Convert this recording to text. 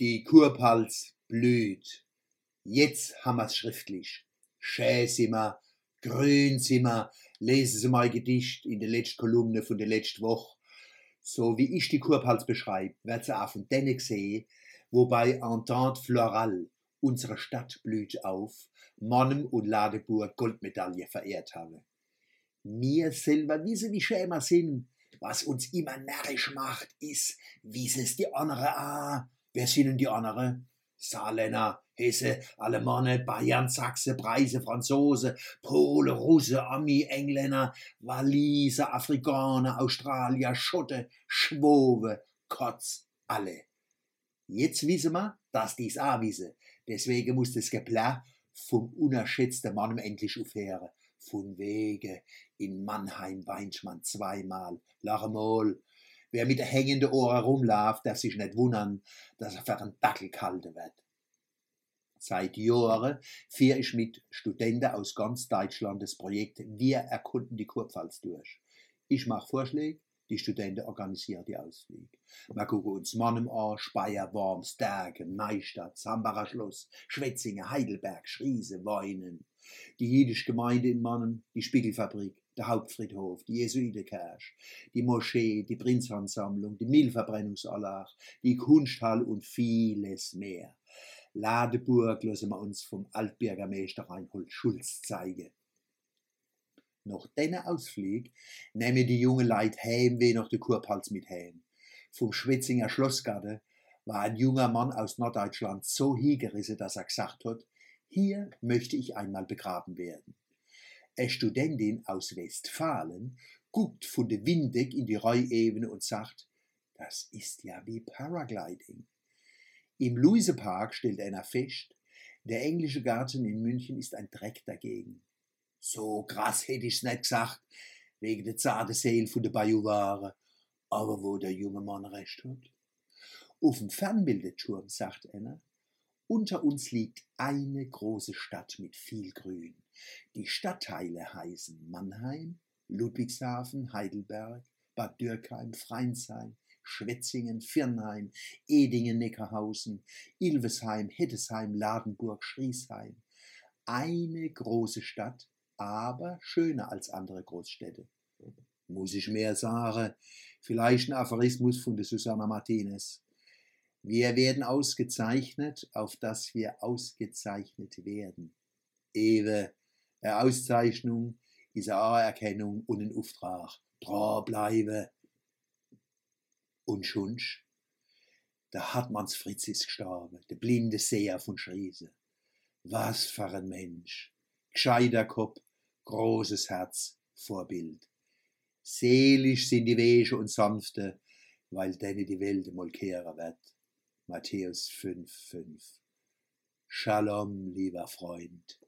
Die Kurpals blüht. Jetzt haben wir's schriftlich. Schön sind wir, grün sind wir, lesen Sie mein Gedicht in der letzten Kolumne von der letzten Woche. So wie ich die Kurpals beschreibe, wird sie auch von denen gesehen, wobei Entente Floral, unsere Stadt blüht auf, Mannem und Ladeburg Goldmedaille verehrt habe. Mir selber wissen, wie schön wir sind. Was uns immer närrisch macht, ist, wie es die andere ah. Wer sind denn die andere? Saarländer, Hesse, Alemanne, Bayern, Sachse, Preise, Franzose, Pole, Russe, Ami, Engländer, Waliser, Afrikaner, Australier, Schotte, Schwobe, Kotz, alle. Jetzt wissen wir, dass dies auch wissen. Deswegen muss das Geplär vom unerschätzten Mann endlich aufhören. Von Wege in Mannheim weint man zweimal, lachmol. Wer mit hängenden Ohren rumläuft, darf sich nicht wundern, dass er für einen Dackel gehalten wird. Seit Jahren führe ich mit Studenten aus ganz Deutschland das Projekt Wir erkunden die Kurpfalz durch. Ich mache Vorschläge, die Studenten organisieren die Ausflüge. Wir gucken uns Mannem an, Speyer, Worms, Dergen, Neustadt, Sambacher Schloss, Schwetzingen, Heidelberg, Schriese, Weinen. Die jüdische Gemeinde in Mannem, die Spiegelfabrik, der Hauptfriedhof, die Jesuitenkirche, die Moschee, die Prinzansammlung, die Müllverbrennungsanlage, die Kunsthalle und vieles mehr. Ladeburg lassen wir uns vom Altbürgermeister Reinhold Schulz zeigen. Nach diesen Ausflug nehmen die jungen Leute Heimweh nach der Kurpals mit heim. Vom Schwetzinger Schlossgarten war ein junger Mann aus Norddeutschland so hingerissen, dass er gesagt hat, hier möchte ich einmal begraben werden. Eine Studentin aus Westfalen guckt von der Windeck in die Reuebene und sagt, das ist ja wie Paragliding. Im Luisepark stellt einer fest, der englische Garten in München ist ein Dreck dagegen. So krass hätte ich's nicht gesagt, wegen der zarte Seele von der Bajuware. Aber wo der junge Mann recht hat. Auf dem Fernbildeturm, sagt einer, unter uns liegt eine große Stadt mit viel Grün. Die Stadtteile heißen Mannheim, Ludwigshafen, Heidelberg, Bad Dürkheim, Freinsheim, Schwetzingen, Firnheim, Edingen, Neckarhausen, Ilvesheim, Hettesheim, Ladenburg, Schriesheim. Eine große Stadt aber schöner als andere Großstädte. Muss ich mehr sagen? Vielleicht ein Aphorismus von der Susanna Martinez. Wir werden ausgezeichnet, auf dass wir ausgezeichnet werden. Ewe, eine Auszeichnung ist eine Anerkennung und ein Auftrag. Dranbleiben. Und schunsch, da hat man's Fritz ist gestorben, der blinde Seher von Schriese. Was für ein Mensch. Gescheiter Kopf, großes Herz, Vorbild. Selig sind die Wege und Sanfte, weil denen die Welt mal kehren wird. Matthäus 5,5. Shalom, lieber Freund.